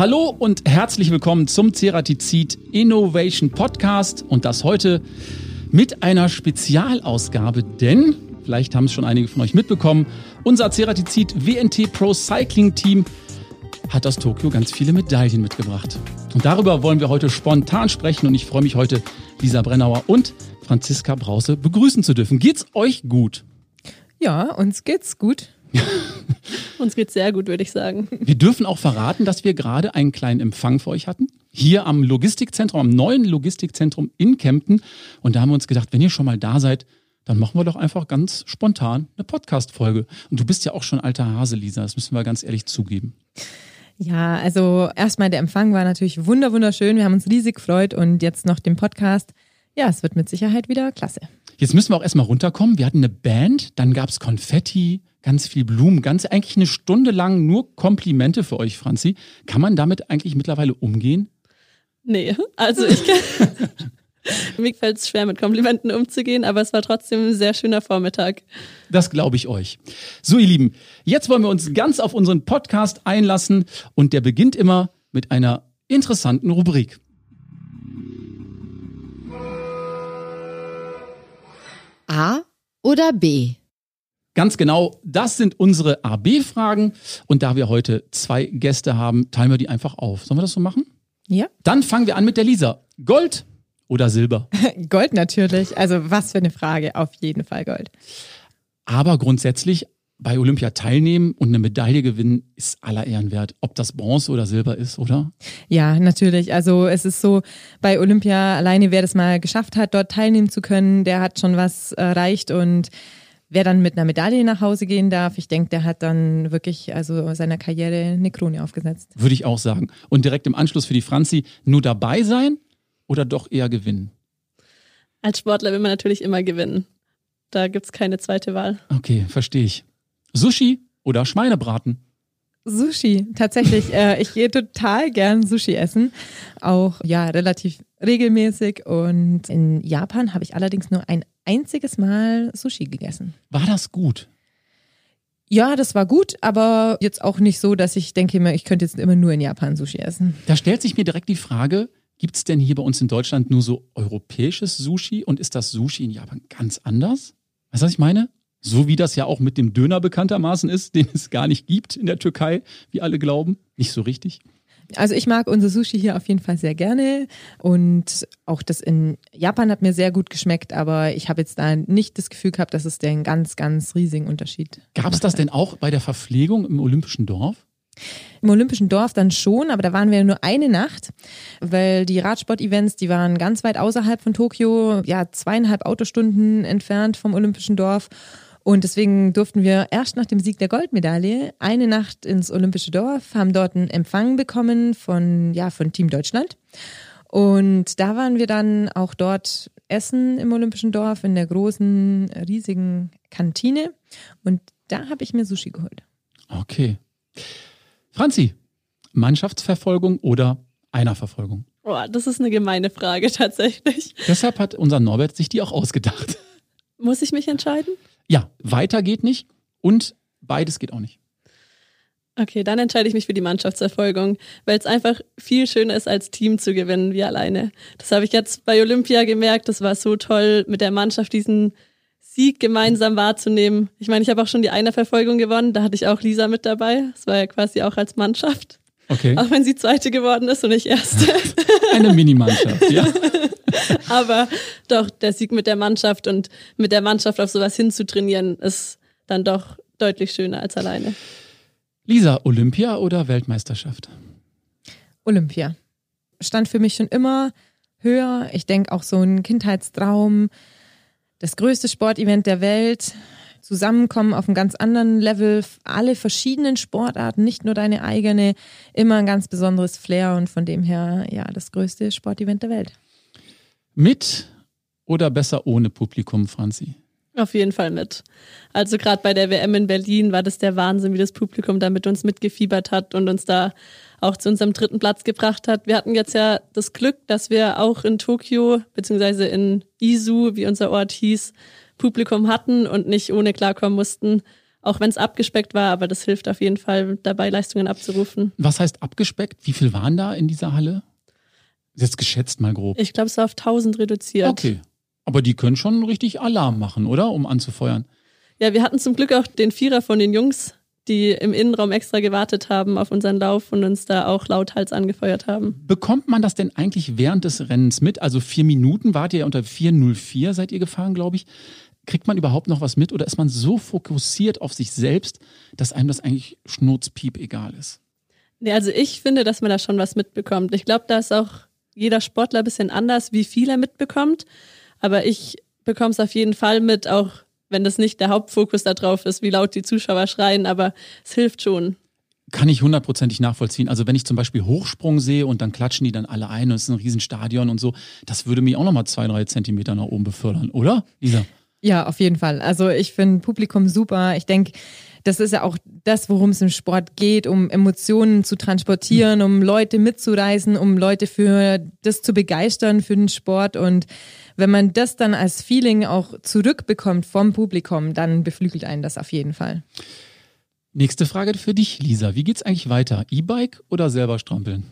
Hallo und herzlich willkommen zum Ceratizid Innovation Podcast und das heute mit einer Spezialausgabe, denn vielleicht haben es schon einige von euch mitbekommen, unser Ceratizid WNT Pro Cycling Team hat aus Tokio ganz viele Medaillen mitgebracht. Und darüber wollen wir heute spontan sprechen und ich freue mich heute, Lisa Brennauer und Franziska Brause begrüßen zu dürfen. Geht's euch gut? Ja, uns geht's gut. Uns geht's sehr gut, würde ich sagen. Wir dürfen auch verraten, dass wir gerade einen kleinen Empfang für euch hatten. Hier am Logistikzentrum, am neuen Logistikzentrum in Kempten. Und da haben wir uns gedacht, wenn ihr schon mal da seid, dann machen wir doch einfach ganz spontan eine Podcast-Folge. Und du bist ja auch schon alter Hase, Lisa. Das müssen wir ganz ehrlich zugeben. Ja, also erstmal der Empfang war natürlich wunder wunderschön. Wir haben uns riesig gefreut und jetzt noch den Podcast. Ja, es wird mit Sicherheit wieder klasse. Jetzt müssen wir auch erstmal runterkommen. Wir hatten eine Band, dann gab es Konfetti, ganz viel Blumen, ganz eigentlich eine Stunde lang nur Komplimente für euch, Franzi. Kann man damit eigentlich mittlerweile umgehen? Nee, also ich kann. Mir fällt es schwer, mit Komplimenten umzugehen, aber es war trotzdem ein sehr schöner Vormittag. Das glaube ich euch. So, ihr Lieben, jetzt wollen wir uns ganz auf unseren Podcast einlassen und der beginnt immer mit einer interessanten Rubrik. A oder B? Ganz genau, das sind unsere AB-Fragen. Und da wir heute zwei Gäste haben, teilen wir die einfach auf. Sollen wir das so machen? Ja. Dann fangen wir an mit der Lisa. Gold oder Silber? Gold natürlich. Also was für eine Frage. Auf jeden Fall Gold. Aber grundsätzlich bei Olympia teilnehmen und eine Medaille gewinnen ist aller Ehren wert. Ob das Bronze oder Silber ist, oder? Ja, natürlich. Also es ist so, bei Olympia alleine, wer das mal geschafft hat, dort teilnehmen zu können, der hat schon was erreicht und wer dann mit einer Medaille nach Hause gehen darf, ich denke, der hat dann wirklich also seiner Karriere eine Krone aufgesetzt. Würde ich auch sagen. Und direkt im Anschluss für die Franzi, nur dabei sein oder doch eher gewinnen? Als Sportler will man natürlich immer gewinnen. Da gibt es keine zweite Wahl. Okay, verstehe ich. Sushi oder Schweinebraten? Sushi, tatsächlich. äh, ich gehe total gern Sushi essen. Auch ja, relativ regelmäßig. Und in Japan habe ich allerdings nur ein einziges Mal Sushi gegessen. War das gut? Ja, das war gut, aber jetzt auch nicht so, dass ich denke, ich könnte jetzt immer nur in Japan Sushi essen. Da stellt sich mir direkt die Frage, gibt es denn hier bei uns in Deutschland nur so europäisches Sushi und ist das Sushi in Japan ganz anders? Weißt du, was ich meine? So wie das ja auch mit dem Döner bekanntermaßen ist, den es gar nicht gibt in der Türkei, wie alle glauben. Nicht so richtig. Also ich mag unser Sushi hier auf jeden Fall sehr gerne und auch das in Japan hat mir sehr gut geschmeckt, aber ich habe jetzt da nicht das Gefühl gehabt, dass es den ganz, ganz riesigen Unterschied Gab es das denn auch bei der Verpflegung im Olympischen Dorf? Im Olympischen Dorf dann schon, aber da waren wir nur eine Nacht, weil die Radsport-Events, die waren ganz weit außerhalb von Tokio, ja zweieinhalb Autostunden entfernt vom Olympischen Dorf. Und deswegen durften wir erst nach dem Sieg der Goldmedaille eine Nacht ins Olympische Dorf, haben dort einen Empfang bekommen von, ja, von Team Deutschland. Und da waren wir dann auch dort essen im Olympischen Dorf in der großen, riesigen Kantine. Und da habe ich mir Sushi geholt. Okay. Franzi, Mannschaftsverfolgung oder Einerverfolgung? Oh, das ist eine gemeine Frage tatsächlich. Deshalb hat unser Norbert sich die auch ausgedacht. Muss ich mich entscheiden? Ja, weiter geht nicht und beides geht auch nicht. Okay, dann entscheide ich mich für die Mannschaftsverfolgung, weil es einfach viel schöner ist, als Team zu gewinnen wie alleine. Das habe ich jetzt bei Olympia gemerkt. Das war so toll, mit der Mannschaft diesen Sieg gemeinsam wahrzunehmen. Ich meine, ich habe auch schon die Einerverfolgung gewonnen. Da hatte ich auch Lisa mit dabei. Das war ja quasi auch als Mannschaft. Okay. Auch wenn sie Zweite geworden ist und ich Erste. Eine Minimannschaft, ja. Aber doch, der Sieg mit der Mannschaft und mit der Mannschaft auf sowas hinzutrainieren, ist dann doch deutlich schöner als alleine. Lisa, Olympia oder Weltmeisterschaft? Olympia. Stand für mich schon immer höher. Ich denke auch so ein Kindheitstraum, das größte Sportevent der Welt, zusammenkommen auf einem ganz anderen Level, alle verschiedenen Sportarten, nicht nur deine eigene, immer ein ganz besonderes Flair und von dem her, ja, das größte Sportevent der Welt. Mit oder besser ohne Publikum, Franzi? Auf jeden Fall mit. Also gerade bei der WM in Berlin war das der Wahnsinn, wie das Publikum da mit uns mitgefiebert hat und uns da auch zu unserem dritten Platz gebracht hat. Wir hatten jetzt ja das Glück, dass wir auch in Tokio beziehungsweise in Izu, wie unser Ort hieß, Publikum hatten und nicht ohne klarkommen mussten. Auch wenn es abgespeckt war, aber das hilft auf jeden Fall dabei, Leistungen abzurufen. Was heißt abgespeckt? Wie viel waren da in dieser Halle? Jetzt geschätzt mal grob. Ich glaube, es war auf 1000 reduziert. Okay. Aber die können schon richtig Alarm machen, oder? Um anzufeuern. Ja, wir hatten zum Glück auch den Vierer von den Jungs, die im Innenraum extra gewartet haben auf unseren Lauf und uns da auch lauthals angefeuert haben. Bekommt man das denn eigentlich während des Rennens mit? Also vier Minuten wart ihr ja unter 4.04 seid ihr gefahren, glaube ich. Kriegt man überhaupt noch was mit oder ist man so fokussiert auf sich selbst, dass einem das eigentlich schnurzpiep egal ist? Nee, also ich finde, dass man da schon was mitbekommt. Ich glaube, da ist auch jeder Sportler ein bisschen anders, wie viel er mitbekommt. Aber ich bekomme es auf jeden Fall mit, auch wenn das nicht der Hauptfokus da drauf ist, wie laut die Zuschauer schreien, aber es hilft schon. Kann ich hundertprozentig nachvollziehen. Also wenn ich zum Beispiel Hochsprung sehe und dann klatschen die dann alle ein und es ist ein Riesenstadion und so, das würde mich auch nochmal zwei, drei Zentimeter nach oben befördern, oder, Lisa? Ja, auf jeden Fall. Also ich finde Publikum super. Ich denke, das ist ja auch das, worum es im Sport geht, um Emotionen zu transportieren, um Leute mitzureisen, um Leute für das zu begeistern, für den Sport. Und wenn man das dann als Feeling auch zurückbekommt vom Publikum, dann beflügelt einen das auf jeden Fall. Nächste Frage für dich, Lisa. Wie geht's eigentlich weiter? E-Bike oder selber strampeln?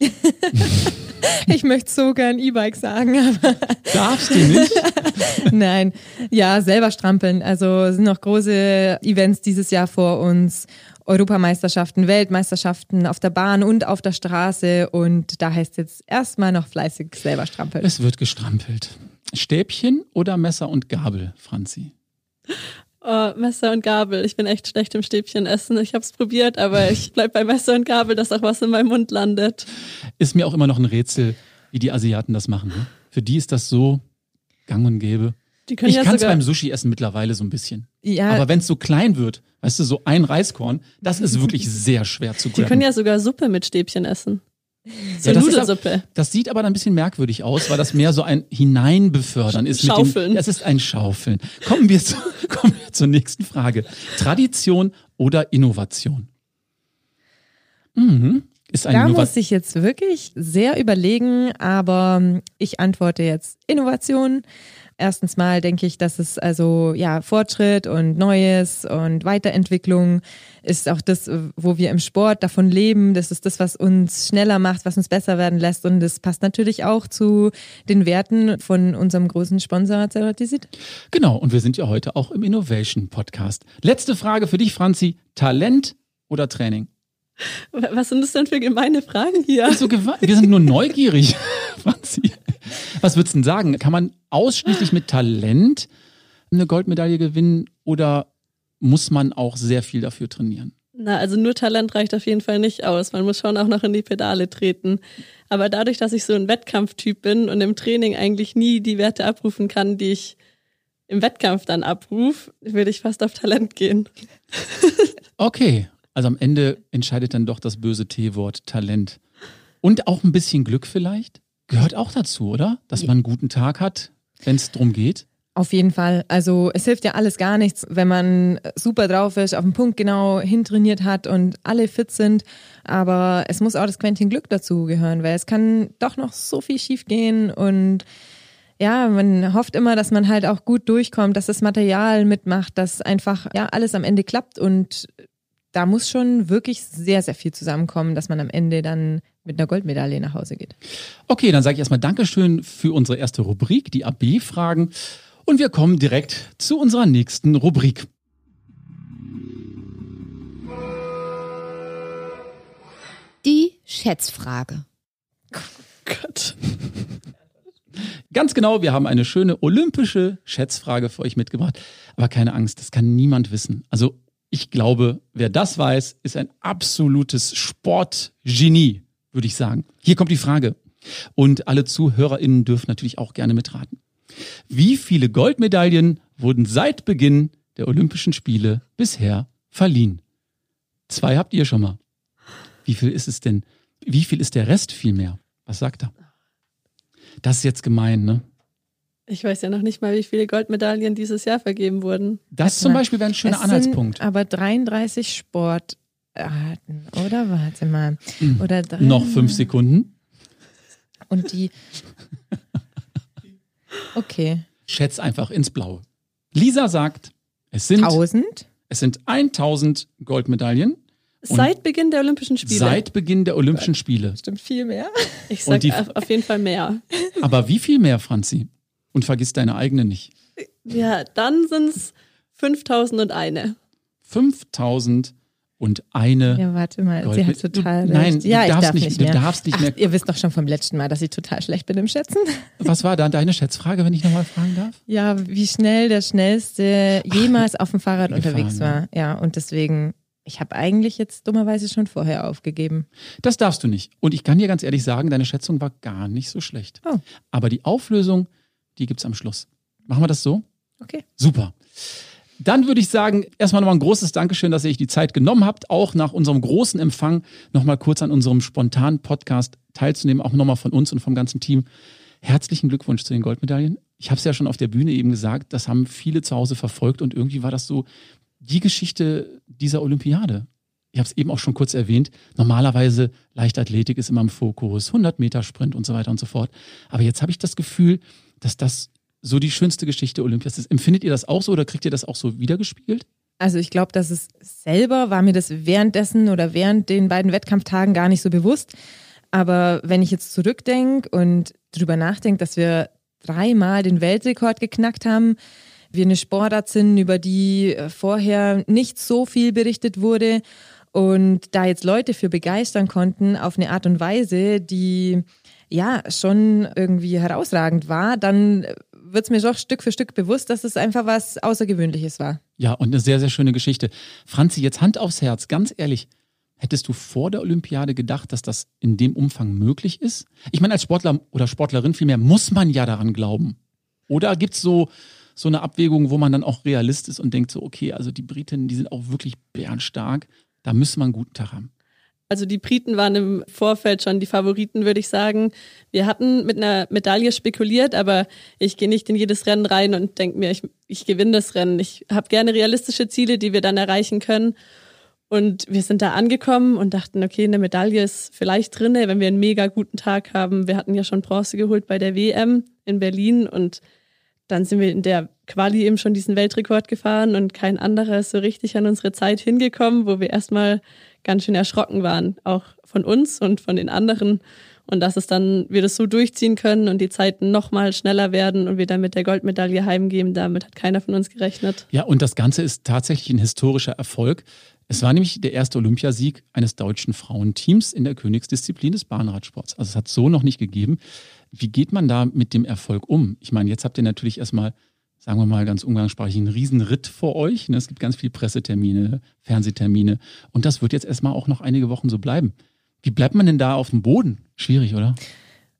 ich möchte so gern E-Bike sagen, aber. Darfst du nicht? Nein. Ja, selber strampeln. Also sind noch große Events dieses Jahr vor uns. Europameisterschaften, Weltmeisterschaften auf der Bahn und auf der Straße. Und da heißt jetzt erstmal noch fleißig selber strampeln. Es wird gestrampelt. Stäbchen oder Messer und Gabel, Franzi? Oh, Messer und Gabel. Ich bin echt schlecht im Stäbchen essen. Ich habe es probiert, aber ich bleib bei Messer und Gabel, dass auch was in meinem Mund landet. Ist mir auch immer noch ein Rätsel, wie die Asiaten das machen. Ne? Für die ist das so gang und gäbe. ich ja kann es beim Sushi essen mittlerweile so ein bisschen. Ja. Aber wenn es so klein wird, weißt du, so ein Reiskorn, das ist wirklich sehr schwer zu grabben. Die können ja sogar Suppe mit Stäbchen essen. So ja, Nudelsuppe. Das sieht aber dann ein bisschen merkwürdig aus, weil das mehr so ein Hineinbefördern ist. Schaufeln. Dem, das ist ein Schaufeln. Kommen wir, zu, kommen wir zur nächsten Frage. Tradition oder Innovation? Mhm. Ist eine da Innova muss ich jetzt wirklich sehr überlegen, aber ich antworte jetzt Innovation. Erstens mal denke ich, dass es also ja Fortschritt und Neues und Weiterentwicklung ist auch das, wo wir im Sport davon leben. Das ist das, was uns schneller macht, was uns besser werden lässt und das passt natürlich auch zu den Werten von unserem großen Sponsor Ceratisit. Genau und wir sind ja heute auch im Innovation Podcast. Letzte Frage für dich, Franzi: Talent oder Training? Was sind das denn für gemeine Fragen hier? So wir sind nur neugierig, Franzi. Was würdest du denn sagen? Kann man ausschließlich mit Talent eine Goldmedaille gewinnen oder muss man auch sehr viel dafür trainieren? Na, also nur Talent reicht auf jeden Fall nicht aus. Man muss schon auch noch in die Pedale treten. Aber dadurch, dass ich so ein Wettkampftyp bin und im Training eigentlich nie die Werte abrufen kann, die ich im Wettkampf dann abrufe, würde ich fast auf Talent gehen. Okay, also am Ende entscheidet dann doch das böse T-Wort Talent. Und auch ein bisschen Glück vielleicht? Gehört auch dazu, oder? Dass man einen guten Tag hat, wenn es darum geht. Auf jeden Fall. Also es hilft ja alles gar nichts, wenn man super drauf ist, auf den Punkt genau hintrainiert hat und alle fit sind. Aber es muss auch das Quäntchen Glück dazu gehören, weil es kann doch noch so viel schief gehen und ja, man hofft immer, dass man halt auch gut durchkommt, dass das Material mitmacht, dass einfach ja alles am Ende klappt und da muss schon wirklich sehr, sehr viel zusammenkommen, dass man am Ende dann mit einer Goldmedaille nach Hause geht. Okay, dann sage ich erstmal Dankeschön für unsere erste Rubrik, die AB-Fragen. Und wir kommen direkt zu unserer nächsten Rubrik. Die Schätzfrage. Oh Gott. Ganz genau, wir haben eine schöne olympische Schätzfrage für euch mitgebracht. Aber keine Angst, das kann niemand wissen. Also ich glaube, wer das weiß, ist ein absolutes Sportgenie, würde ich sagen. Hier kommt die Frage. Und alle ZuhörerInnen dürfen natürlich auch gerne mitraten. Wie viele Goldmedaillen wurden seit Beginn der Olympischen Spiele bisher verliehen? Zwei habt ihr schon mal. Wie viel ist es denn? Wie viel ist der Rest vielmehr? Was sagt er? Das ist jetzt gemein, ne? Ich weiß ja noch nicht mal, wie viele Goldmedaillen dieses Jahr vergeben wurden. Das zum Beispiel wäre ein schöner Anhaltspunkt. aber 33 Sportarten, oder? Warte mal. Hm. Oder drei, noch fünf Sekunden. Und die. Okay. Schätz einfach ins Blaue. Lisa sagt, es sind. 1000? Es sind 1000 Goldmedaillen Seit Beginn der Olympischen Spiele. seit Beginn der Olympischen Spiele. Stimmt viel mehr. ich sag Und die- auf auf jeden Fall mehr. Aber wie viel mehr, Franzi? Und vergiss deine eigene nicht. Ja, dann sind es 5001. 5000 und eine. Ja, warte mal, Gold sie hat total du, nein, du ja, ich darfst darf nicht- nicht du mehr. darfst nicht Ach, mehr- Ihr wisst doch schon vom letzten Mal, dass ich total schlecht bin im Schätzen. Was war da deine Schätzfrage, wenn ich nochmal fragen darf? Ja, wie schnell der schnellste jemals auf dem Fahrrad gefahren, unterwegs war. Ja, und deswegen, ich habe eigentlich jetzt dummerweise schon vorher aufgegeben. Das darfst du nicht. Und ich kann dir ganz ehrlich sagen, deine Schätzung war gar nicht so schlecht. Oh. Aber die Auflösung, die gibt's am Schluss. Machen wir das so? Okay. Super. Dann würde ich sagen, erstmal nochmal ein großes Dankeschön, dass ihr euch die Zeit genommen habt, auch nach unserem großen Empfang nochmal kurz an unserem spontanen Podcast teilzunehmen, auch nochmal von uns und vom ganzen Team. Herzlichen Glückwunsch zu den Goldmedaillen. Ich habe es ja schon auf der Bühne eben gesagt, das haben viele zu Hause verfolgt und irgendwie war das so die Geschichte dieser Olympiade. Ich habe es eben auch schon kurz erwähnt. Normalerweise Leichtathletik ist immer im Fokus, 100 Meter Sprint und so weiter und so fort. Aber jetzt habe ich das Gefühl, dass das so die schönste Geschichte Olympias ist. Empfindet ihr das auch so oder kriegt ihr das auch so wiedergespiegelt? Also ich glaube, dass es selber war mir das währenddessen oder während den beiden Wettkampftagen gar nicht so bewusst. Aber wenn ich jetzt zurückdenke und drüber nachdenke, dass wir dreimal den Weltrekord geknackt haben, wir eine Sportart sind, über die äh, vorher nicht so viel berichtet wurde und da jetzt Leute für begeistern konnten auf eine Art und Weise, die ja schon irgendwie herausragend war, dann wird es mir doch Stück für Stück bewusst, dass es einfach was Außergewöhnliches war. Ja, und eine sehr, sehr schöne Geschichte. Franzi, jetzt Hand aufs Herz, ganz ehrlich. Hättest du vor der Olympiade gedacht, dass das in dem Umfang möglich ist? Ich meine, als Sportler oder Sportlerin vielmehr muss man ja daran glauben. Oder gibt es so, so eine Abwägung, wo man dann auch Realist ist und denkt so, okay, also die Britinnen, die sind auch wirklich bärenstark, da müssen wir einen guten Tag haben. Also die Briten waren im Vorfeld schon die Favoriten, würde ich sagen. Wir hatten mit einer Medaille spekuliert, aber ich gehe nicht in jedes Rennen rein und denke mir, ich, ich gewinne das Rennen. Ich habe gerne realistische Ziele, die wir dann erreichen können. Und wir sind da angekommen und dachten, okay, eine Medaille ist vielleicht drinne, wenn wir einen mega guten Tag haben. Wir hatten ja schon Bronze geholt bei der WM in Berlin und dann sind wir in der Quali eben schon diesen Weltrekord gefahren und kein anderer ist so richtig an unsere Zeit hingekommen, wo wir erstmal ganz schön erschrocken waren, auch von uns und von den anderen. Und dass es dann wir das so durchziehen können und die Zeiten nochmal schneller werden und wir dann mit der Goldmedaille heimgehen, damit hat keiner von uns gerechnet. Ja, und das Ganze ist tatsächlich ein historischer Erfolg. Es war nämlich der erste Olympiasieg eines deutschen Frauenteams in der Königsdisziplin des Bahnradsports. Also es hat so noch nicht gegeben. Wie geht man da mit dem Erfolg um? Ich meine, jetzt habt ihr natürlich erstmal, sagen wir mal ganz umgangssprachlich, einen Riesenritt vor euch. ne? Es gibt ganz viele Pressetermine, Fernsehtermine. Und das wird jetzt erstmal auch noch einige Wochen so bleiben. Wie bleibt man denn da auf dem Boden? Schwierig, oder?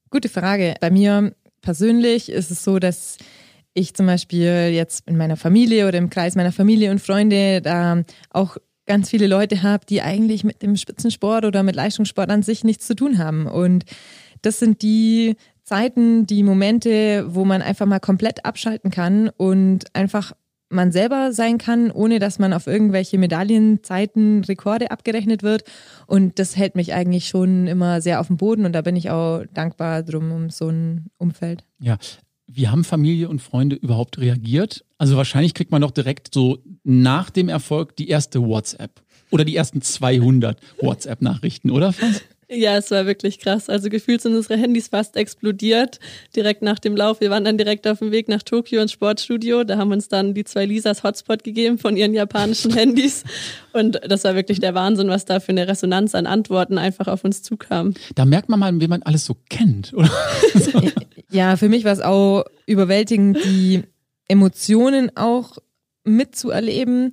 Gute Frage. Bei mir persönlich ist es so, dass ich zum Beispiel jetzt in meiner Familie oder im Kreis meiner Familie und Freunde da auch ganz viele Leute habe, die eigentlich mit dem Spitzensport oder mit Leistungssport an sich nichts zu tun haben. Und das sind die Zeiten, die Momente, wo man einfach mal komplett abschalten kann und einfach man selber sein kann, ohne dass man auf irgendwelche Medaillenzeiten, Rekorde abgerechnet wird. Und das hält mich eigentlich schon immer sehr auf dem Boden und da bin ich auch dankbar drum um so ein Umfeld. Ja. Wie haben Familie und Freunde überhaupt reagiert? Also wahrscheinlich kriegt man doch direkt so nach dem Erfolg die erste WhatsApp oder die ersten 200 WhatsApp-Nachrichten, oder? Franz? Ja, es war wirklich krass. Also gefühlt sind unsere Handys fast explodiert direkt nach dem Lauf. Wir waren dann direkt auf dem Weg nach Tokio ins Sportstudio. Da haben uns dann die zwei Lisas Hotspot gegeben von ihren japanischen Handys. Und das war wirklich der Wahnsinn, was da für eine Resonanz an Antworten einfach auf uns zukam. Da merkt man mal, wen man alles so kennt, oder? Ja, für mich war es auch überwältigend, die Emotionen auch mitzuerleben,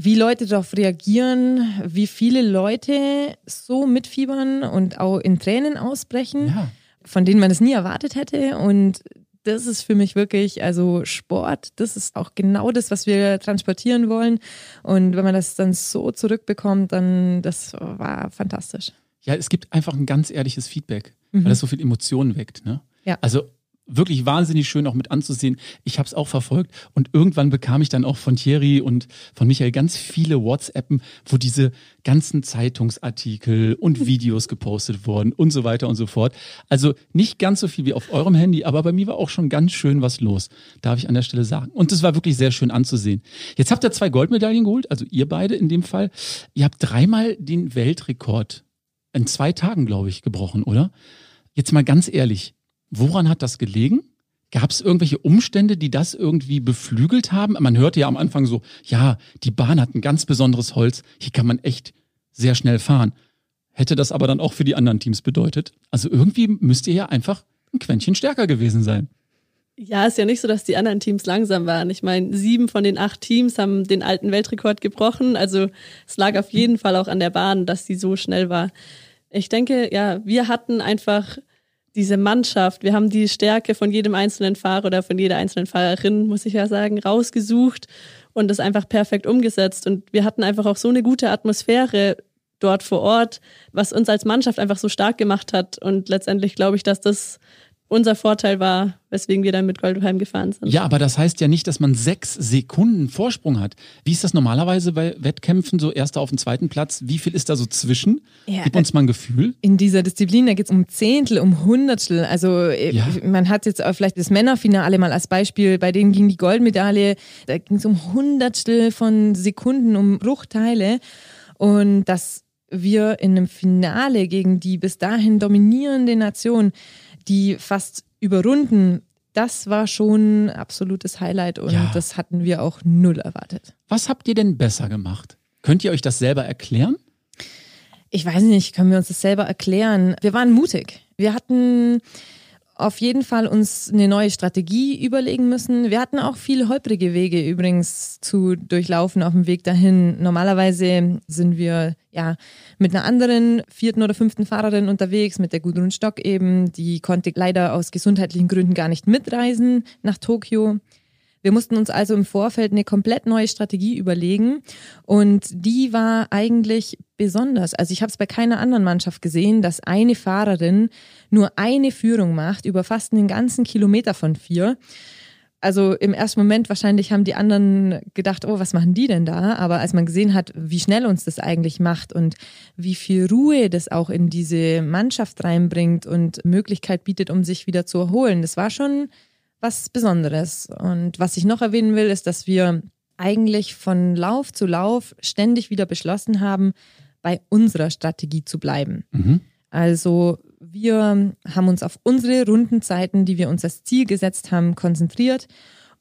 wie Leute darauf reagieren, wie viele Leute so mitfiebern und auch in Tränen ausbrechen, Ja. von denen man es nie erwartet hätte. Und das ist für mich wirklich, also Sport, das ist auch genau das, was wir transportieren wollen. Und wenn man das dann so zurückbekommt, dann das war fantastisch. Ja, es gibt einfach ein ganz ehrliches Feedback, Mhm. weil das so viel Emotionen weckt. Ne? Ja. Also wirklich wahnsinnig schön auch mit anzusehen. Ich habe es auch verfolgt und irgendwann bekam ich dann auch von Thierry und von Michael ganz viele WhatsAppen, wo diese ganzen Zeitungsartikel und Videos gepostet wurden und so weiter und so fort. Also nicht ganz so viel wie auf eurem Handy, aber bei mir war auch schon ganz schön was los, darf ich an der Stelle sagen. Und es war wirklich sehr schön anzusehen. Jetzt habt ihr zwei Goldmedaillen geholt, also ihr beide in dem Fall. Ihr habt dreimal den Weltrekord in zwei Tagen, glaube ich, gebrochen, oder? Jetzt mal ganz ehrlich, woran hat das gelegen? Gab es irgendwelche Umstände, die das irgendwie beflügelt haben? Man hörte ja am Anfang so, ja, die Bahn hat ein ganz besonderes Holz, hier kann man echt sehr schnell fahren. Hätte das aber dann auch für die anderen Teams bedeutet? Also irgendwie müsst ihr ja einfach ein Quäntchen stärker gewesen sein. Ja, ist ja nicht so, dass die anderen Teams langsam waren. Ich meine, sieben von den acht Teams haben den alten Weltrekord gebrochen. Also es lag auf jeden Fall auch an der Bahn, dass sie so schnell war. Ich denke, ja, wir hatten einfach diese Mannschaft, wir haben die Stärke von jedem einzelnen Fahrer oder von jeder einzelnen Fahrerin, muss ich ja sagen, rausgesucht und das einfach perfekt umgesetzt. Und wir hatten einfach auch so eine gute Atmosphäre dort vor Ort, was uns als Mannschaft einfach so stark gemacht hat. Und letztendlich glaube ich, dass das unser Vorteil war, weswegen wir dann mit Goldheim gefahren sind. Ja, aber das heißt ja nicht, dass man sechs Sekunden Vorsprung hat. Wie ist das normalerweise bei Wettkämpfen, so erster auf dem zweiten Platz? Wie viel ist da so zwischen? Ja, Gib uns mal ein Gefühl. In dieser Disziplin, da geht es um Zehntel, um Hundertstel. Also äh, ja. man hat jetzt auch vielleicht das Männerfinale mal als Beispiel, bei denen ging die Goldmedaille, da ging es um Hundertstel von Sekunden, um Bruchteile. Und dass wir in einem Finale gegen die bis dahin dominierende Nation die fast überrunden, das war schon absolutes Highlight und ja. das hatten wir auch null erwartet. Was habt ihr denn besser gemacht? Könnt ihr euch das selber erklären? Ich weiß nicht, können wir uns das selber erklären? Wir waren mutig. Wir hatten auf jeden Fall uns eine neue Strategie überlegen müssen. Wir hatten auch viele holprige Wege übrigens zu durchlaufen auf dem Weg dahin. Normalerweise sind wir ja mit einer anderen vierten oder fünften Fahrerin unterwegs, mit der Gudrun Stock eben. Die konnte leider aus gesundheitlichen Gründen gar nicht mitreisen nach Tokio. Wir mussten uns also im Vorfeld eine komplett neue Strategie überlegen und die war eigentlich besonders. Also ich habe es bei keiner anderen Mannschaft gesehen, dass eine Fahrerin nur eine Führung macht über fast einen ganzen Kilometer von vier. Also im ersten Moment wahrscheinlich haben die anderen gedacht, oh, was machen die denn da? Aber als man gesehen hat, wie schnell uns das eigentlich macht und wie viel Ruhe das auch in diese Mannschaft reinbringt und Möglichkeit bietet, um sich wieder zu erholen, das war schon was Besonderes. Und was ich noch erwähnen will, ist, dass wir eigentlich von Lauf zu Lauf ständig wieder beschlossen haben, bei unserer Strategie zu bleiben. Mhm. Also wir haben uns auf unsere Rundenzeiten, die wir uns als Ziel gesetzt haben, konzentriert.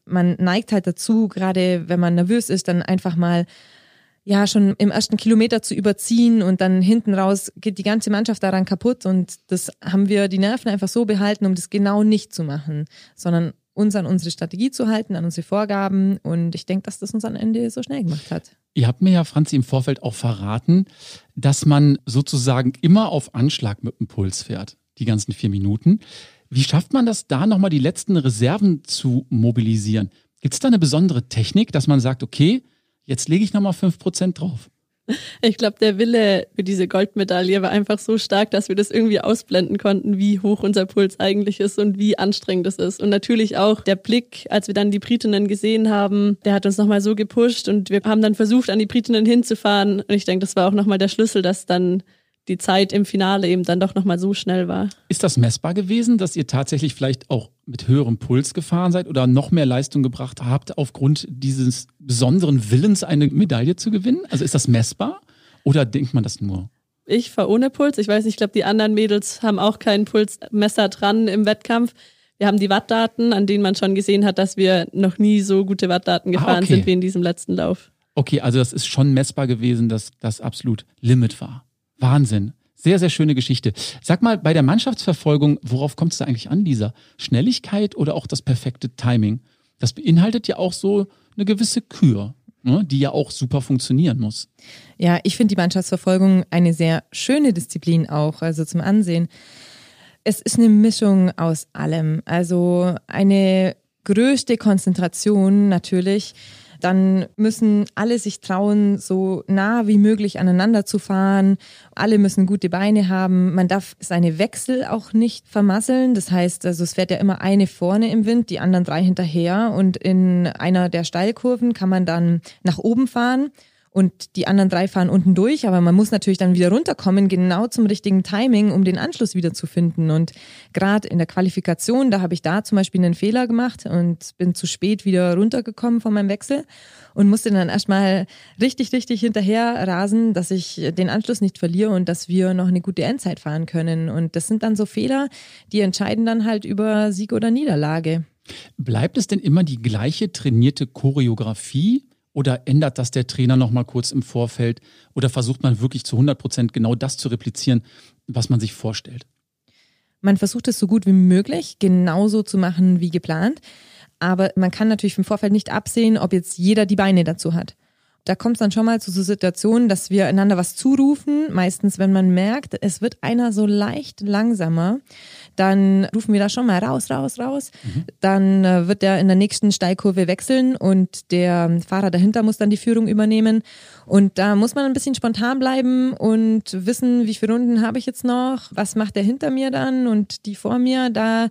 Man neigt halt dazu, gerade wenn man nervös ist, dann einfach mal ja schon im ersten Kilometer zu überziehen und dann hinten raus geht die ganze Mannschaft daran kaputt und das haben wir die Nerven einfach so behalten, um das genau nicht zu machen, sondern uns an unsere Strategie zu halten, an unsere Vorgaben und ich denke, dass das uns am Ende so schnell gemacht hat. Ihr habt mir ja, Franzi, im Vorfeld auch verraten, dass man sozusagen immer auf Anschlag mit dem Puls fährt, die ganzen vier Minuten. Wie schafft man das, da nochmal die letzten Reserven zu mobilisieren? Gibt es da eine besondere Technik, dass man sagt, okay, Jetzt lege ich nochmal 5% drauf. Ich glaube, der Wille für diese Goldmedaille war einfach so stark, dass wir das irgendwie ausblenden konnten, wie hoch unser Puls eigentlich ist und wie anstrengend es ist. Und natürlich auch der Blick, als wir dann die Britinnen gesehen haben, der hat uns nochmal so gepusht und wir haben dann versucht, an die Britinnen hinzufahren. Und ich denke, das war auch nochmal der Schlüssel, dass dann die Zeit im Finale eben dann doch nochmal so schnell war. Ist das messbar gewesen, dass ihr tatsächlich vielleicht auch mit höherem Puls gefahren seid oder noch mehr Leistung gebracht habt, aufgrund dieses besonderen Willens eine Medaille zu gewinnen? Also ist das messbar oder denkt man das nur? Ich fahre ohne Puls. Ich weiß nicht, ich glaube, die anderen Mädels haben auch keinen Pulsmesser dran im Wettkampf. Wir haben die Wattdaten, an denen man schon gesehen hat, dass wir noch nie so gute Wattdaten ah, gefahren ah, okay. sind wie in diesem letzten Lauf. Okay, also das ist schon messbar gewesen, dass das absolut Limit war. Wahnsinn. Sehr, sehr schöne Geschichte. Sag mal, bei der Mannschaftsverfolgung, worauf kommt es da eigentlich an, Lisa? Schnelligkeit oder auch das perfekte Timing? Das beinhaltet ja auch so eine gewisse Kür, ne, die ja auch super funktionieren muss. Ja, ich finde die Mannschaftsverfolgung eine sehr schöne Disziplin auch, also zum Ansehen. Es ist eine Mischung aus allem. Also eine größte Konzentration natürlich dann müssen alle sich trauen, so nah wie möglich aneinander zu fahren. Alle müssen gute Beine haben. Man darf seine Wechsel auch nicht vermasseln. Das heißt, also es fährt ja immer eine vorne im Wind, die anderen drei hinterher. Und in einer der Steilkurven kann man dann nach oben fahren und die anderen drei fahren unten durch, aber man muss natürlich dann wieder runterkommen, genau zum richtigen Timing, um den Anschluss wieder zu finden. Und gerade in der Qualifikation, da habe ich da zum Beispiel einen Fehler gemacht und bin zu spät wieder runtergekommen von meinem Wechsel und musste dann erstmal richtig, richtig hinterher rasen, dass ich den Anschluss nicht verliere und dass wir noch eine gute Endzeit fahren können. Und das sind dann so Fehler, die entscheiden dann halt über Sieg oder Niederlage. Bleibt es denn immer die gleiche trainierte Choreografie? Oder ändert das der Trainer nochmal kurz im Vorfeld? Oder versucht man wirklich zu 100 Prozent genau das zu replizieren, was man sich vorstellt? Man versucht es so gut wie möglich genauso zu machen wie geplant. Aber man kann natürlich im Vorfeld nicht absehen, ob jetzt jeder die Beine dazu hat. Da kommt es dann schon mal zu so Situationen, dass wir einander was zurufen. Meistens, wenn man merkt, es wird einer so leicht langsamer, dann rufen wir da schon mal raus, raus, raus. Mhm. Dann äh, wird der in der nächsten Steilkurve wechseln und der Fahrer dahinter muss dann die Führung übernehmen. Und da muss man ein bisschen spontan bleiben und wissen, wie viele Runden habe ich jetzt noch, was macht der hinter mir dann und die vor mir. Da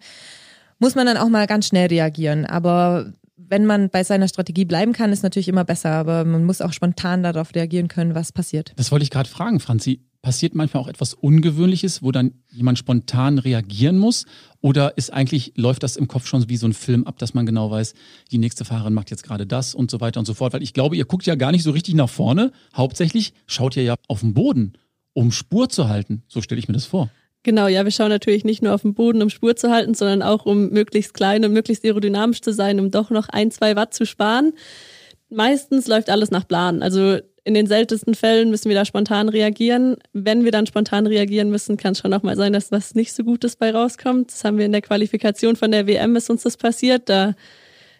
muss man dann auch mal ganz schnell reagieren. Aber wenn man bei seiner Strategie bleiben kann, ist natürlich immer besser, aber man muss auch spontan darauf reagieren können, was passiert. Das wollte ich gerade fragen, Franzi passiert manchmal auch etwas Ungewöhnliches, wo dann jemand spontan reagieren muss? Oder ist eigentlich, läuft das im Kopf schon wie so ein Film ab, dass man genau weiß, die nächste Fahrerin macht jetzt gerade das und so weiter und so fort? Weil ich glaube, ihr guckt ja gar nicht so richtig nach vorne. Hauptsächlich schaut ihr ja auf den Boden, um Spur zu halten. So stelle ich mir das vor. Genau, ja, wir schauen natürlich nicht nur auf den Boden, um Spur zu halten, sondern auch um möglichst klein und möglichst aerodynamisch zu sein, um doch noch ein, zwei Watt zu sparen. Meistens läuft alles nach Plan. Also in den seltensten Fällen müssen wir da spontan reagieren. Wenn wir dann spontan reagieren müssen, kann es schon auch mal sein, dass was nicht so Gutes bei rauskommt. Das haben wir in der Qualifikation von der WM, ist uns das passiert. Da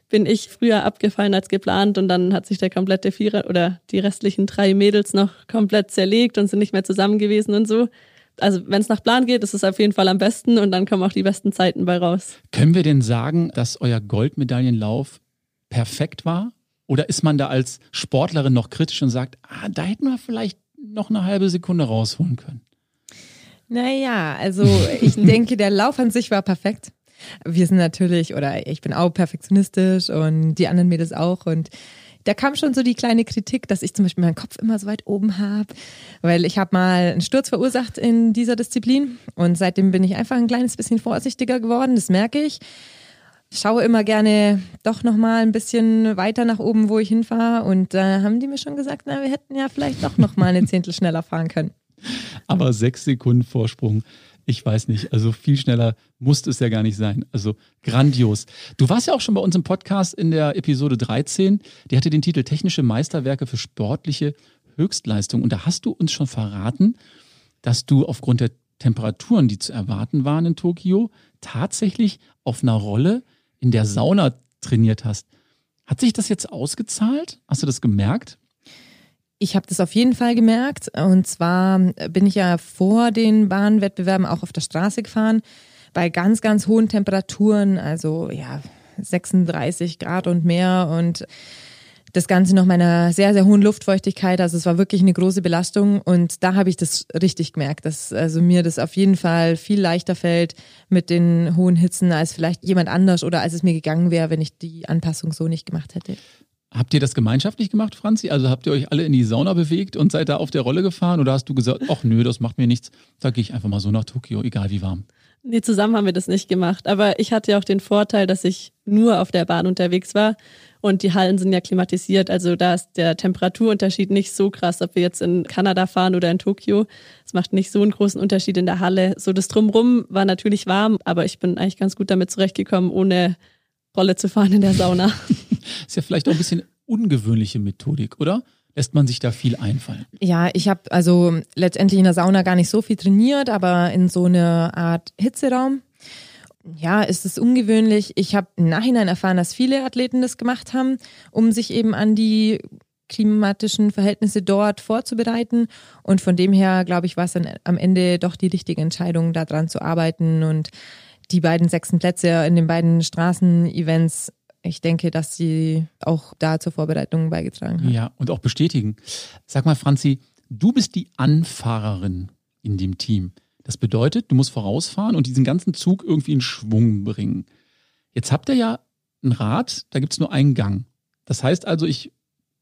bin ich früher abgefallen als geplant und dann hat sich der komplette Vierer oder die restlichen drei Mädels noch komplett zerlegt und sind nicht mehr zusammen gewesen und so. Also wenn es nach Plan geht, ist es auf jeden Fall am besten und dann kommen auch die besten Zeiten bei raus. Können wir denn sagen, dass euer Goldmedaillenlauf perfekt war? Oder ist man da als Sportlerin noch kritisch und sagt, ah, da hätten wir vielleicht noch eine halbe Sekunde rausholen können? Naja, also ich denke, der Lauf an sich war perfekt. Wir sind natürlich, oder ich bin auch perfektionistisch und die anderen Mädels auch. Und da kam schon so die kleine Kritik, dass ich zum Beispiel meinen Kopf immer so weit oben habe, weil ich habe mal einen Sturz verursacht in dieser Disziplin und seitdem bin ich einfach ein kleines bisschen vorsichtiger geworden, das merke ich schaue immer gerne doch noch mal ein bisschen weiter nach oben, wo ich hinfahre. Und da äh, haben die mir schon gesagt, na, wir hätten ja vielleicht doch noch mal eine Zehntel schneller fahren können. Aber sechs Sekunden Vorsprung, ich weiß nicht. Also viel schneller musste es ja gar nicht sein. Also grandios. Du warst ja auch schon bei uns im Podcast in der Episode 13. Die hatte den Titel Technische Meisterwerke für sportliche Höchstleistung. Und da hast du uns schon verraten, dass du aufgrund der Temperaturen, die zu erwarten waren in Tokio, tatsächlich auf einer Rolle in der Sauna trainiert hast. Hat sich das jetzt ausgezahlt? Hast du das gemerkt? Ich habe das auf jeden Fall gemerkt. Und zwar bin ich ja vor den Bahnwettbewerben auch auf der Straße gefahren, bei ganz, ganz hohen Temperaturen, also ja, 36 Grad und mehr. Und das Ganze noch meiner sehr, sehr hohen Luftfeuchtigkeit. Also es war wirklich eine große Belastung und da habe ich das richtig gemerkt, dass also mir das auf jeden Fall viel leichter fällt mit den hohen Hitzen als vielleicht jemand anders oder als es mir gegangen wäre, wenn ich die Anpassung so nicht gemacht hätte. Habt ihr das gemeinschaftlich gemacht, Franzi? Also habt ihr euch alle in die Sauna bewegt und seid da auf der Rolle gefahren oder hast du gesagt, ach nö, das macht mir nichts, da gehe ich einfach mal so nach Tokio, egal wie warm? Nee, zusammen haben wir das nicht gemacht. Aber ich hatte ja auch den Vorteil, dass ich nur auf der Bahn unterwegs war. Und die Hallen sind ja klimatisiert. Also da ist der Temperaturunterschied nicht so krass, ob wir jetzt in Kanada fahren oder in Tokio. Es macht nicht so einen großen Unterschied in der Halle. So das Drumrum war natürlich warm, aber ich bin eigentlich ganz gut damit zurechtgekommen, ohne Rolle zu fahren in der Sauna. ist ja vielleicht auch ein bisschen ungewöhnliche Methodik, oder? Lässt man sich da viel einfallen? Ja, ich habe also letztendlich in der Sauna gar nicht so viel trainiert, aber in so einer Art Hitzeraum. Ja, ist es ungewöhnlich. Ich habe im Nachhinein erfahren, dass viele Athleten das gemacht haben, um sich eben an die klimatischen Verhältnisse dort vorzubereiten. Und von dem her, glaube ich, war es dann am Ende doch die richtige Entscheidung, daran zu arbeiten und die beiden sechsten Plätze in den beiden Straßenevents ich denke, dass sie auch da zur Vorbereitung beigetragen hat. Ja, und auch bestätigen. Sag mal, Franzi, du bist die Anfahrerin in dem Team. Das bedeutet, du musst vorausfahren und diesen ganzen Zug irgendwie in Schwung bringen. Jetzt habt ihr ja ein Rad, da gibt es nur einen Gang. Das heißt also, ich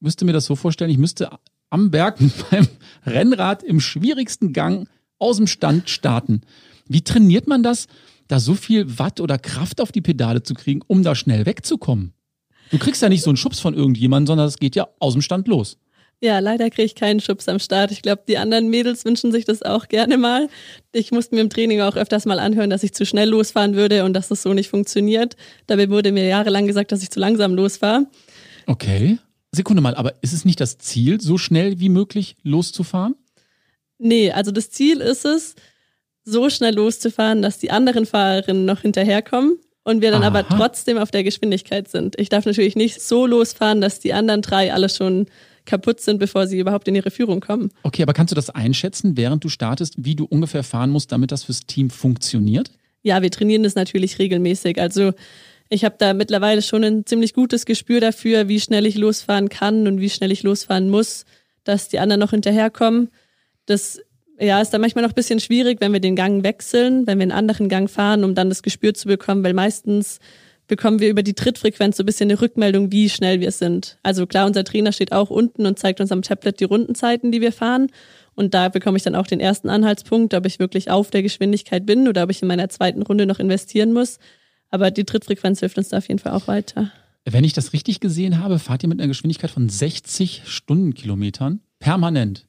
müsste mir das so vorstellen, ich müsste am Berg mit meinem Rennrad im schwierigsten Gang aus dem Stand starten. Wie trainiert man das, da so viel Watt oder Kraft auf die Pedale zu kriegen, um da schnell wegzukommen? Du kriegst ja nicht so einen Schubs von irgendjemandem, sondern es geht ja aus dem Stand los. Ja, leider kriege ich keinen Schubs am Start. Ich glaube, die anderen Mädels wünschen sich das auch gerne mal. Ich musste mir im Training auch öfters mal anhören, dass ich zu schnell losfahren würde und dass das so nicht funktioniert. Dabei wurde mir jahrelang gesagt, dass ich zu langsam losfahre. Okay. Sekunde mal, aber ist es nicht das Ziel, so schnell wie möglich loszufahren? Nee, also das Ziel ist es, so schnell loszufahren, dass die anderen Fahrerinnen noch hinterherkommen und wir dann Aha. aber trotzdem auf der Geschwindigkeit sind. Ich darf natürlich nicht so losfahren, dass die anderen drei alle schon kaputt sind, bevor sie überhaupt in ihre Führung kommen. Okay, aber kannst du das einschätzen, während du startest, wie du ungefähr fahren musst, damit das fürs Team funktioniert? Ja, wir trainieren das natürlich regelmäßig. Also ich habe da mittlerweile schon ein ziemlich gutes Gespür dafür, wie schnell ich losfahren kann und wie schnell ich losfahren muss, dass die anderen noch hinterherkommen. Das ja, ist dann manchmal noch ein bisschen schwierig, wenn wir den Gang wechseln, wenn wir einen anderen Gang fahren, um dann das Gespür zu bekommen, weil meistens bekommen wir über die Trittfrequenz so ein bisschen eine Rückmeldung, wie schnell wir sind. Also klar, unser Trainer steht auch unten und zeigt uns am Tablet die Rundenzeiten, die wir fahren. Und da bekomme ich dann auch den ersten Anhaltspunkt, ob ich wirklich auf der Geschwindigkeit bin oder ob ich in meiner zweiten Runde noch investieren muss. Aber die Trittfrequenz hilft uns da auf jeden Fall auch weiter. Wenn ich das richtig gesehen habe, fahrt ihr mit einer Geschwindigkeit von 60 Stundenkilometern permanent.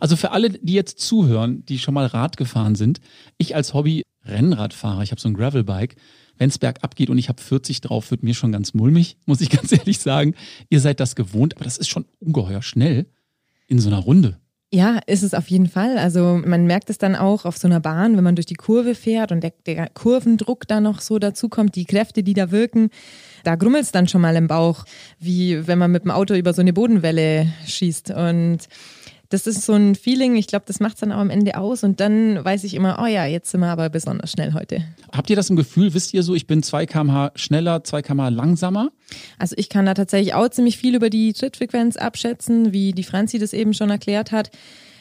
Also für alle, die jetzt zuhören, die schon mal Rad gefahren sind, ich als Hobby-Rennradfahrer, ich habe so ein Gravelbike, wenn es bergab geht und ich habe 40 drauf, wird mir schon ganz mulmig, muss ich ganz ehrlich sagen. Ihr seid das gewohnt, aber das ist schon ungeheuer schnell in so einer Runde. Ja, ist es auf jeden Fall. Also man merkt es dann auch auf so einer Bahn, wenn man durch die Kurve fährt und der, der Kurvendruck da noch so dazukommt, die Kräfte, die da wirken, da grummelt es dann schon mal im Bauch, wie wenn man mit dem Auto über so eine Bodenwelle schießt. Und das ist so ein Feeling, ich glaube, das macht es dann auch am Ende aus und dann weiß ich immer, oh ja, jetzt sind wir aber besonders schnell heute. Habt ihr das im Gefühl, wisst ihr so, ich bin 2 kmh schneller, 2 kmh langsamer? Also ich kann da tatsächlich auch ziemlich viel über die Trittfrequenz abschätzen, wie die Franzi das eben schon erklärt hat.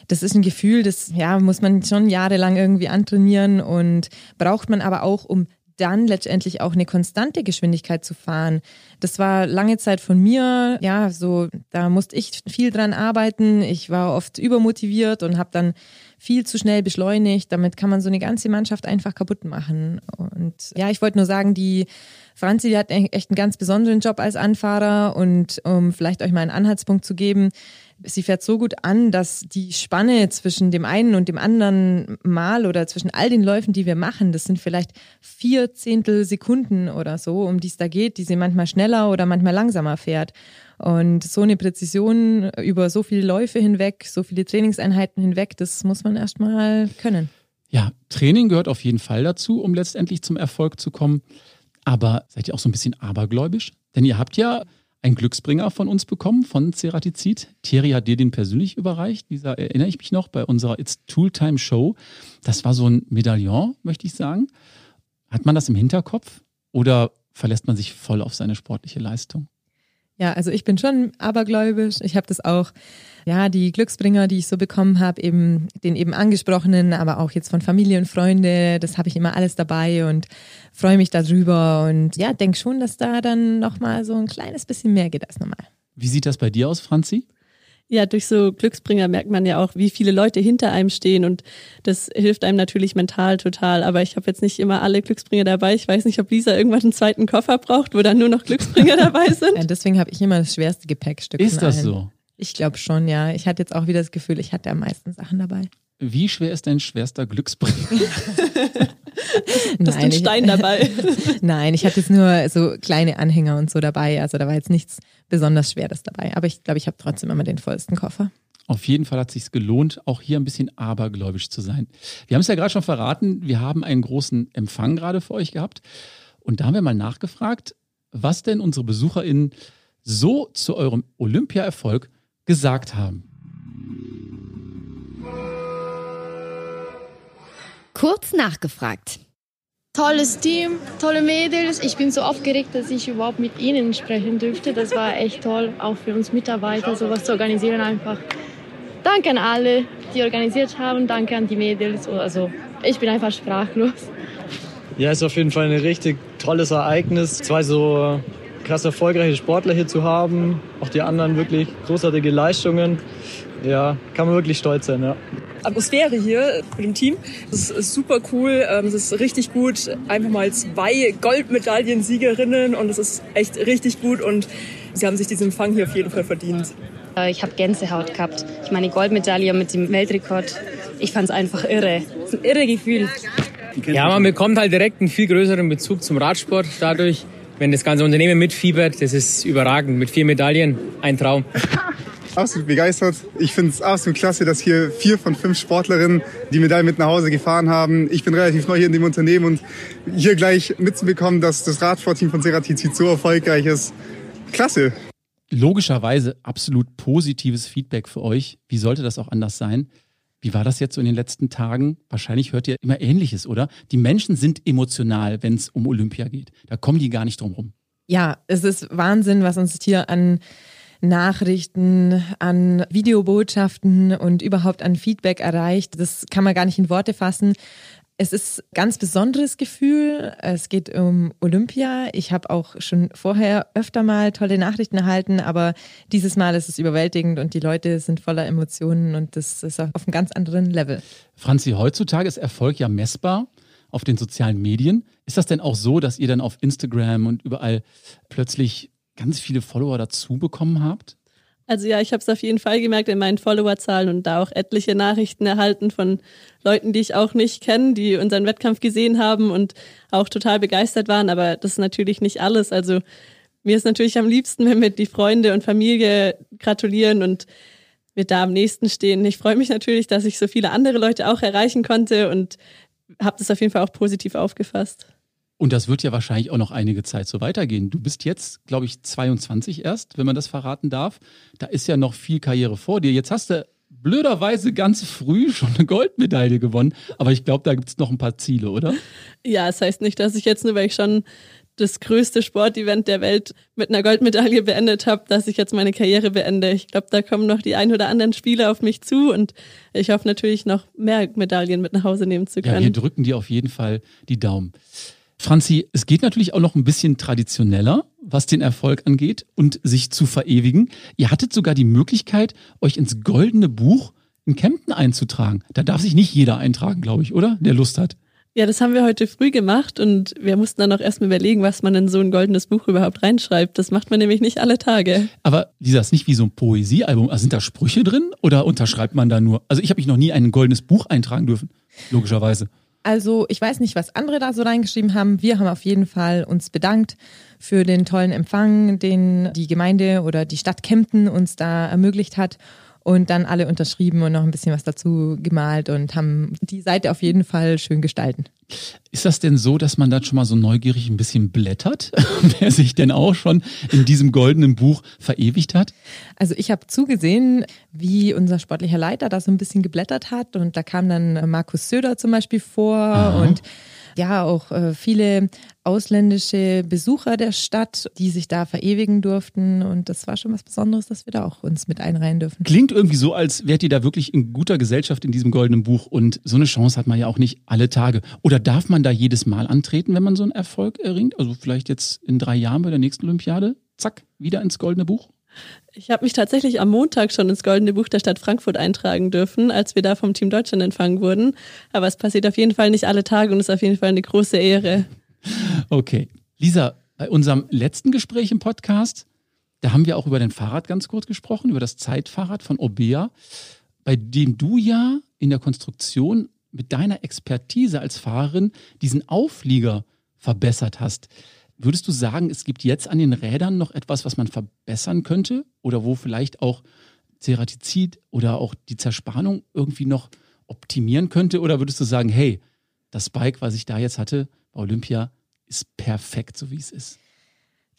Das ist ein Gefühl, das ja, muss man schon jahrelang irgendwie antrainieren und braucht man aber auch, um dann letztendlich auch eine konstante Geschwindigkeit zu fahren. Das war lange Zeit von mir, ja, so, da musste ich viel dran arbeiten. Ich war oft übermotiviert und habe dann viel zu schnell beschleunigt. Damit kann man so eine ganze Mannschaft einfach kaputt machen. Und ja, ich wollte nur sagen, die Franzi, die hat echt einen ganz besonderen Job als Anfahrer und um vielleicht euch mal einen Anhaltspunkt zu geben, sie fährt so gut an, dass die Spanne zwischen dem einen und dem anderen Mal oder zwischen all den Läufen, die wir machen, das sind vielleicht vier Zehntel Sekunden oder so, um die es da geht, die sie manchmal schneller oder manchmal langsamer fährt. Und so eine Präzision über so viele Läufe hinweg, so viele Trainingseinheiten hinweg, das muss man erstmal können. Ja, Training gehört auf jeden Fall dazu, um letztendlich zum Erfolg zu kommen. Aber seid ihr auch so ein bisschen abergläubisch? Denn ihr habt ja einen Glücksbringer von uns bekommen, von Ceratizid. Thierry hat dir den persönlich überreicht. Dieser erinnere ich mich noch bei unserer It's Tooltime Show. Das war so ein Medaillon, möchte ich sagen. Hat man das im Hinterkopf oder verlässt man sich voll auf seine sportliche Leistung? Ja, also ich bin schon abergläubisch. Ich habe das auch, ja, die Glücksbringer, die ich so bekommen habe, eben den eben angesprochenen, aber auch jetzt von Familie und Freunde, das habe ich immer alles dabei und freue mich darüber und ja, denke schon, dass da dann nochmal so ein kleines bisschen mehr geht als normal. Wie sieht das bei dir aus, Franzi? Ja, durch so Glücksbringer merkt man ja auch, wie viele Leute hinter einem stehen und das hilft einem natürlich mental total. Aber ich habe jetzt nicht immer alle Glücksbringer dabei. Ich weiß nicht, ob Lisa irgendwann einen zweiten Koffer braucht, wo dann nur noch Glücksbringer dabei sind. Ja, deswegen habe ich immer das schwerste Gepäckstück. Ist das allen. so? Ich glaube schon, ja. Ich hatte jetzt auch wieder das Gefühl, ich hatte am meisten Sachen dabei. Wie schwer ist dein schwerster Glücksbringer? Du hast einen Stein dabei. Nein, ich hatte jetzt nur so kleine Anhänger und so dabei. Also da war jetzt nichts besonders Schweres dabei. Aber ich glaube, ich habe trotzdem immer den vollsten Koffer. Auf jeden Fall hat es sich gelohnt, auch hier ein bisschen abergläubisch zu sein. Wir haben es ja gerade schon verraten, wir haben einen großen Empfang gerade für euch gehabt. Und da haben wir mal nachgefragt, was denn unsere BesucherInnen so zu eurem Olympia-Erfolg gesagt haben. Kurz nachgefragt. tolles Team, tolle Mädels. Ich bin so aufgeregt, dass ich überhaupt mit ihnen sprechen dürfte. Das war echt toll, auch für uns Mitarbeiter sowas zu organisieren einfach. Danke an alle, die organisiert haben. Danke an die Mädels. Also ich bin einfach sprachlos. Ja, ist auf jeden Fall ein richtig tolles Ereignis. Zwei so krass erfolgreiche Sportler hier zu haben. Auch die anderen wirklich großartige Leistungen. Ja, kann man wirklich stolz sein, ja. Atmosphäre hier mit dem Team. Das ist super cool. Ähm, es ist richtig gut. Einfach mal zwei Goldmedaillensiegerinnen und es ist echt richtig gut und sie haben sich diesen Empfang hier auf jeden Fall verdient. Äh, ich habe Gänsehaut gehabt. Ich meine, Goldmedaille mit dem Weltrekord. Ich fand es einfach irre. Es ist ein irre Gefühl. Ja, man bekommt halt direkt einen viel größeren Bezug zum Radsport dadurch. Wenn das ganze Unternehmen mitfiebert, das ist überragend. Mit vier Medaillen, ein Traum. Absolut begeistert. Ich finde es absolut klasse, dass hier vier von fünf Sportlerinnen die Medaille mit nach Hause gefahren haben. Ich bin relativ neu hier in dem Unternehmen und hier gleich mitzubekommen, dass das Radsportteam von Seratizid so erfolgreich ist. Klasse. Logischerweise absolut positives Feedback für euch. Wie sollte das auch anders sein? Wie war das jetzt so in den letzten Tagen? Wahrscheinlich hört ihr immer Ähnliches, oder? Die Menschen sind emotional, wenn es um Olympia geht. Da kommen die gar nicht drum rum. Ja, es ist Wahnsinn, was uns hier an Nachrichten, an Videobotschaften und überhaupt an Feedback erreicht. Das kann man gar nicht in Worte fassen. Es ist ein ganz besonderes Gefühl. Es geht um Olympia. Ich habe auch schon vorher öfter mal tolle Nachrichten erhalten, aber dieses Mal ist es überwältigend und die Leute sind voller Emotionen und das ist auf einem ganz anderen Level. Franzi, heutzutage ist Erfolg ja messbar auf den sozialen Medien. Ist das denn auch so, dass ihr dann auf Instagram und überall plötzlich ganz viele Follower dazu bekommen habt? Also ja, ich habe es auf jeden Fall gemerkt in meinen Followerzahlen und da auch etliche Nachrichten erhalten von Leuten, die ich auch nicht kenne, die unseren Wettkampf gesehen haben und auch total begeistert waren. Aber das ist natürlich nicht alles. Also mir ist natürlich am liebsten, wenn mir die Freunde und Familie gratulieren und wir da am nächsten stehen. Ich freue mich natürlich, dass ich so viele andere Leute auch erreichen konnte und habe das auf jeden Fall auch positiv aufgefasst. Und das wird ja wahrscheinlich auch noch einige Zeit so weitergehen. Du bist jetzt, glaube ich, 22 erst, wenn man das verraten darf. Da ist ja noch viel Karriere vor dir. Jetzt hast du blöderweise ganz früh schon eine Goldmedaille gewonnen. Aber ich glaube, da gibt es noch ein paar Ziele, oder? Ja, es das heißt nicht, dass ich jetzt nur, weil ich schon das größte Sportevent der Welt mit einer Goldmedaille beendet habe, dass ich jetzt meine Karriere beende. Ich glaube, da kommen noch die ein oder anderen Spiele auf mich zu und ich hoffe natürlich noch mehr Medaillen mit nach Hause nehmen zu können. Ja, wir drücken dir auf jeden Fall die Daumen. Franzi, es geht natürlich auch noch ein bisschen traditioneller, was den Erfolg angeht und sich zu verewigen. Ihr hattet sogar die Möglichkeit, euch ins goldene Buch in Kempten einzutragen. Da darf sich nicht jeder eintragen, glaube ich, oder? Der Lust hat. Ja, das haben wir heute früh gemacht und wir mussten dann auch erstmal überlegen, was man in so ein goldenes Buch überhaupt reinschreibt. Das macht man nämlich nicht alle Tage. Aber Lisa, ist nicht wie so ein Poesiealbum. Also sind da Sprüche drin oder unterschreibt man da nur? Also ich habe mich noch nie ein goldenes Buch eintragen dürfen, logischerweise. Also ich weiß nicht, was andere da so reingeschrieben haben. Wir haben auf jeden Fall uns bedankt für den tollen Empfang, den die Gemeinde oder die Stadt Kempten uns da ermöglicht hat und dann alle unterschrieben und noch ein bisschen was dazu gemalt und haben die Seite auf jeden Fall schön gestalten. Ist das denn so, dass man dann schon mal so neugierig ein bisschen blättert, wer sich denn auch schon in diesem goldenen Buch verewigt hat? Also ich habe zugesehen, wie unser sportlicher Leiter da so ein bisschen geblättert hat und da kam dann Markus Söder zum Beispiel vor Aha. und ja auch äh, viele ausländische Besucher der Stadt, die sich da verewigen durften. Und das war schon was Besonderes, dass wir da auch uns mit einreihen dürfen. Klingt irgendwie so, als wärt ihr da wirklich in guter Gesellschaft in diesem goldenen Buch. Und so eine Chance hat man ja auch nicht alle Tage. Oder darf man da jedes Mal antreten, wenn man so einen Erfolg erringt? Also vielleicht jetzt in drei Jahren bei der nächsten Olympiade? Zack, wieder ins goldene Buch? Ich habe mich tatsächlich am Montag schon ins Goldene Buch der Stadt Frankfurt eintragen dürfen, als wir da vom Team Deutschland empfangen wurden. Aber es passiert auf jeden Fall nicht alle Tage und ist auf jeden Fall eine große Ehre. Okay. Lisa, bei unserem letzten Gespräch im Podcast, da haben wir auch über dein Fahrrad ganz kurz gesprochen, über das Zeitfahrrad von Obea, bei dem du ja in der Konstruktion mit deiner Expertise als Fahrerin diesen Auflieger verbessert hast. Würdest du sagen, es gibt jetzt an den Rädern noch etwas, was man verbessern könnte? Oder wo vielleicht auch Ceratizid oder auch die Zerspannung irgendwie noch optimieren könnte? Oder würdest du sagen, hey, das Bike, was ich da jetzt hatte bei Olympia, ist perfekt, so wie es ist?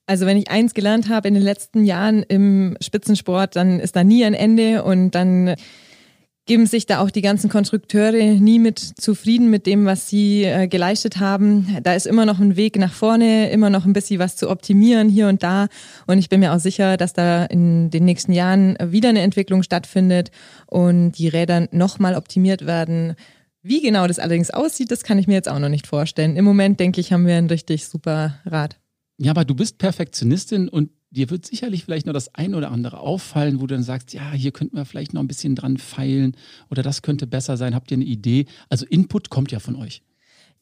Also wenn ich eins gelernt habe in den letzten Jahren im Spitzensport, dann ist da nie ein Ende und dann geben sich da auch die ganzen Konstrukteure nie mit zufrieden mit dem, was sie äh, geleistet haben. Da ist immer noch ein Weg nach vorne, immer noch ein bisschen was zu optimieren hier und da. Und ich bin mir auch sicher, dass da in den nächsten Jahren wieder eine Entwicklung stattfindet und die Räder nochmal optimiert werden. Wie genau das allerdings aussieht, das kann ich mir jetzt auch noch nicht vorstellen. Im Moment denke ich, haben wir ein richtig super Rad. Ja, aber du bist Perfektionistin und dir wird sicherlich vielleicht noch das ein oder andere auffallen, wo du dann sagst, ja, hier könnten wir vielleicht noch ein bisschen dran feilen oder das könnte besser sein. Habt ihr eine Idee? Also Input kommt ja von euch.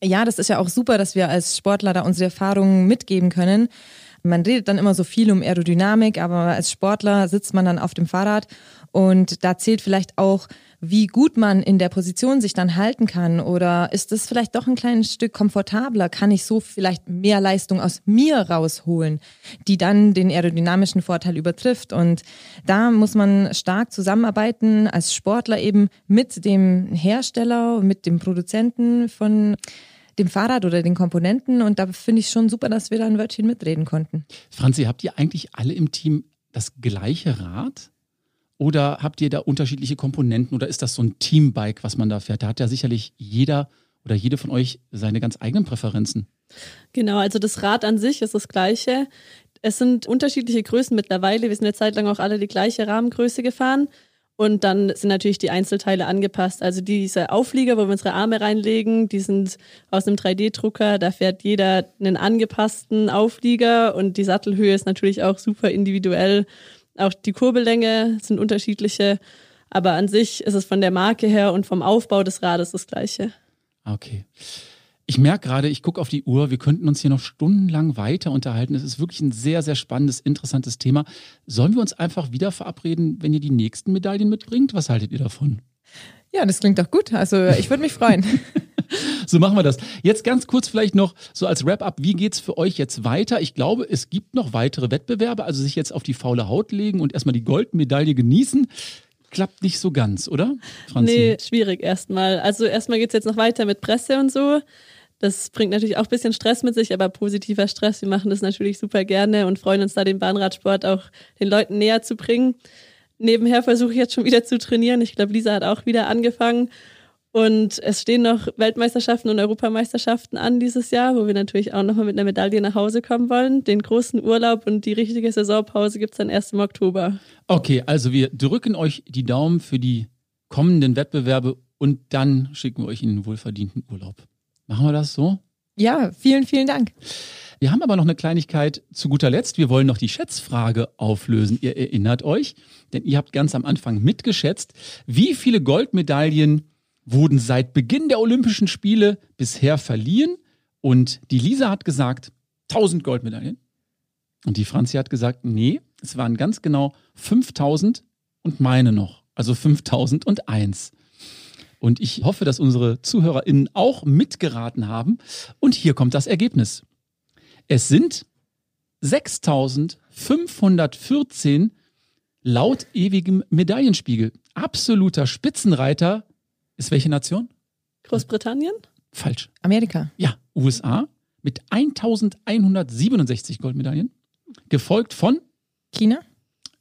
Ja, das ist ja auch super, dass wir als Sportler da unsere Erfahrungen mitgeben können. Man redet dann immer so viel um Aerodynamik, aber als Sportler sitzt man dann auf dem Fahrrad und da zählt vielleicht auch wie gut man in der Position sich dann halten kann oder ist es vielleicht doch ein kleines Stück komfortabler? Kann ich so vielleicht mehr Leistung aus mir rausholen, die dann den aerodynamischen Vorteil übertrifft? Und da muss man stark zusammenarbeiten als Sportler eben mit dem Hersteller, mit dem Produzenten von dem Fahrrad oder den Komponenten. Und da finde ich schon super, dass wir da ein Wörtchen mitreden konnten. Franzi, habt ihr eigentlich alle im Team das gleiche Rad? Oder habt ihr da unterschiedliche Komponenten oder ist das so ein Teambike, was man da fährt? Da hat ja sicherlich jeder oder jede von euch seine ganz eigenen Präferenzen. Genau, also das Rad an sich ist das gleiche. Es sind unterschiedliche Größen mittlerweile. Wir sind eine Zeit lang auch alle die gleiche Rahmengröße gefahren. Und dann sind natürlich die Einzelteile angepasst. Also diese Auflieger, wo wir unsere Arme reinlegen, die sind aus einem 3D-Drucker. Da fährt jeder einen angepassten Auflieger und die Sattelhöhe ist natürlich auch super individuell. Auch die Kurbellänge sind unterschiedliche, aber an sich ist es von der Marke her und vom Aufbau des Rades das gleiche. Okay. Ich merke gerade, ich gucke auf die Uhr, wir könnten uns hier noch stundenlang weiter unterhalten. Es ist wirklich ein sehr, sehr spannendes, interessantes Thema. Sollen wir uns einfach wieder verabreden, wenn ihr die nächsten Medaillen mitbringt? Was haltet ihr davon? Ja, das klingt doch gut. Also ich würde mich freuen. so machen wir das. Jetzt ganz kurz vielleicht noch so als Wrap-up, wie geht's für euch jetzt weiter? Ich glaube, es gibt noch weitere Wettbewerbe, also sich jetzt auf die faule Haut legen und erstmal die Goldmedaille genießen. Klappt nicht so ganz, oder? Franzi? Nee, schwierig erstmal. Also erstmal geht's jetzt noch weiter mit Presse und so. Das bringt natürlich auch ein bisschen Stress mit sich, aber positiver Stress. Wir machen das natürlich super gerne und freuen uns da, den Bahnradsport auch den Leuten näher zu bringen. Nebenher versuche ich jetzt schon wieder zu trainieren. Ich glaube, Lisa hat auch wieder angefangen. Und es stehen noch Weltmeisterschaften und Europameisterschaften an dieses Jahr, wo wir natürlich auch nochmal mit einer Medaille nach Hause kommen wollen. Den großen Urlaub und die richtige Saisonpause gibt es dann erst im Oktober. Okay, also wir drücken euch die Daumen für die kommenden Wettbewerbe und dann schicken wir euch in den wohlverdienten Urlaub. Machen wir das so? Ja, vielen, vielen Dank. Wir haben aber noch eine Kleinigkeit zu guter Letzt. Wir wollen noch die Schätzfrage auflösen. Ihr erinnert euch, denn ihr habt ganz am Anfang mitgeschätzt, wie viele Goldmedaillen wurden seit Beginn der Olympischen Spiele bisher verliehen. Und die Lisa hat gesagt, 1000 Goldmedaillen. Und die Franzi hat gesagt, nee, es waren ganz genau 5000 und meine noch. Also 5001. Und ich hoffe, dass unsere ZuhörerInnen auch mitgeraten haben. Und hier kommt das Ergebnis. Es sind 6514 laut ewigem Medaillenspiegel. Absoluter Spitzenreiter ist welche Nation? Großbritannien? Falsch. Amerika. Ja, USA mit 1167 Goldmedaillen. Gefolgt von China.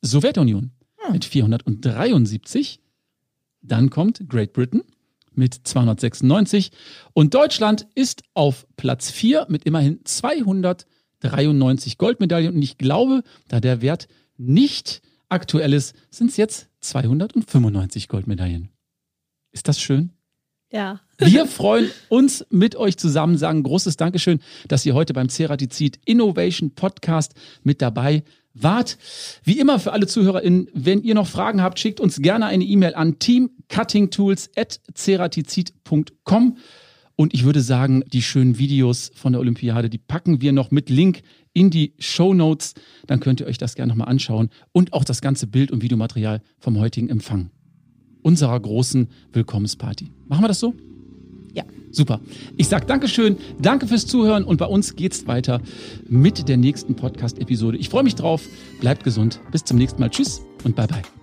Sowjetunion hm. mit 473. Dann kommt Great Britain mit 296 und Deutschland ist auf Platz 4 mit immerhin 293 Goldmedaillen und ich glaube, da der Wert nicht aktuell ist, sind es jetzt 295 Goldmedaillen. Ist das schön? Ja. Wir freuen uns mit euch zusammen, sagen großes Dankeschön, dass ihr heute beim Ceratizid Innovation Podcast mit dabei wart. Wie immer für alle ZuhörerInnen, wenn ihr noch Fragen habt, schickt uns gerne eine E-Mail an teamcuttingtools.ceratizid.com. Und ich würde sagen, die schönen Videos von der Olympiade, die packen wir noch mit Link in die Show Notes. Dann könnt ihr euch das gerne nochmal anschauen und auch das ganze Bild- und Videomaterial vom heutigen Empfang unserer großen Willkommensparty. Machen wir das so? Ja. Super. Ich sage Dankeschön, danke fürs Zuhören und bei uns geht's weiter mit der nächsten Podcast-Episode. Ich freue mich drauf. Bleibt gesund. Bis zum nächsten Mal. Tschüss und bye bye.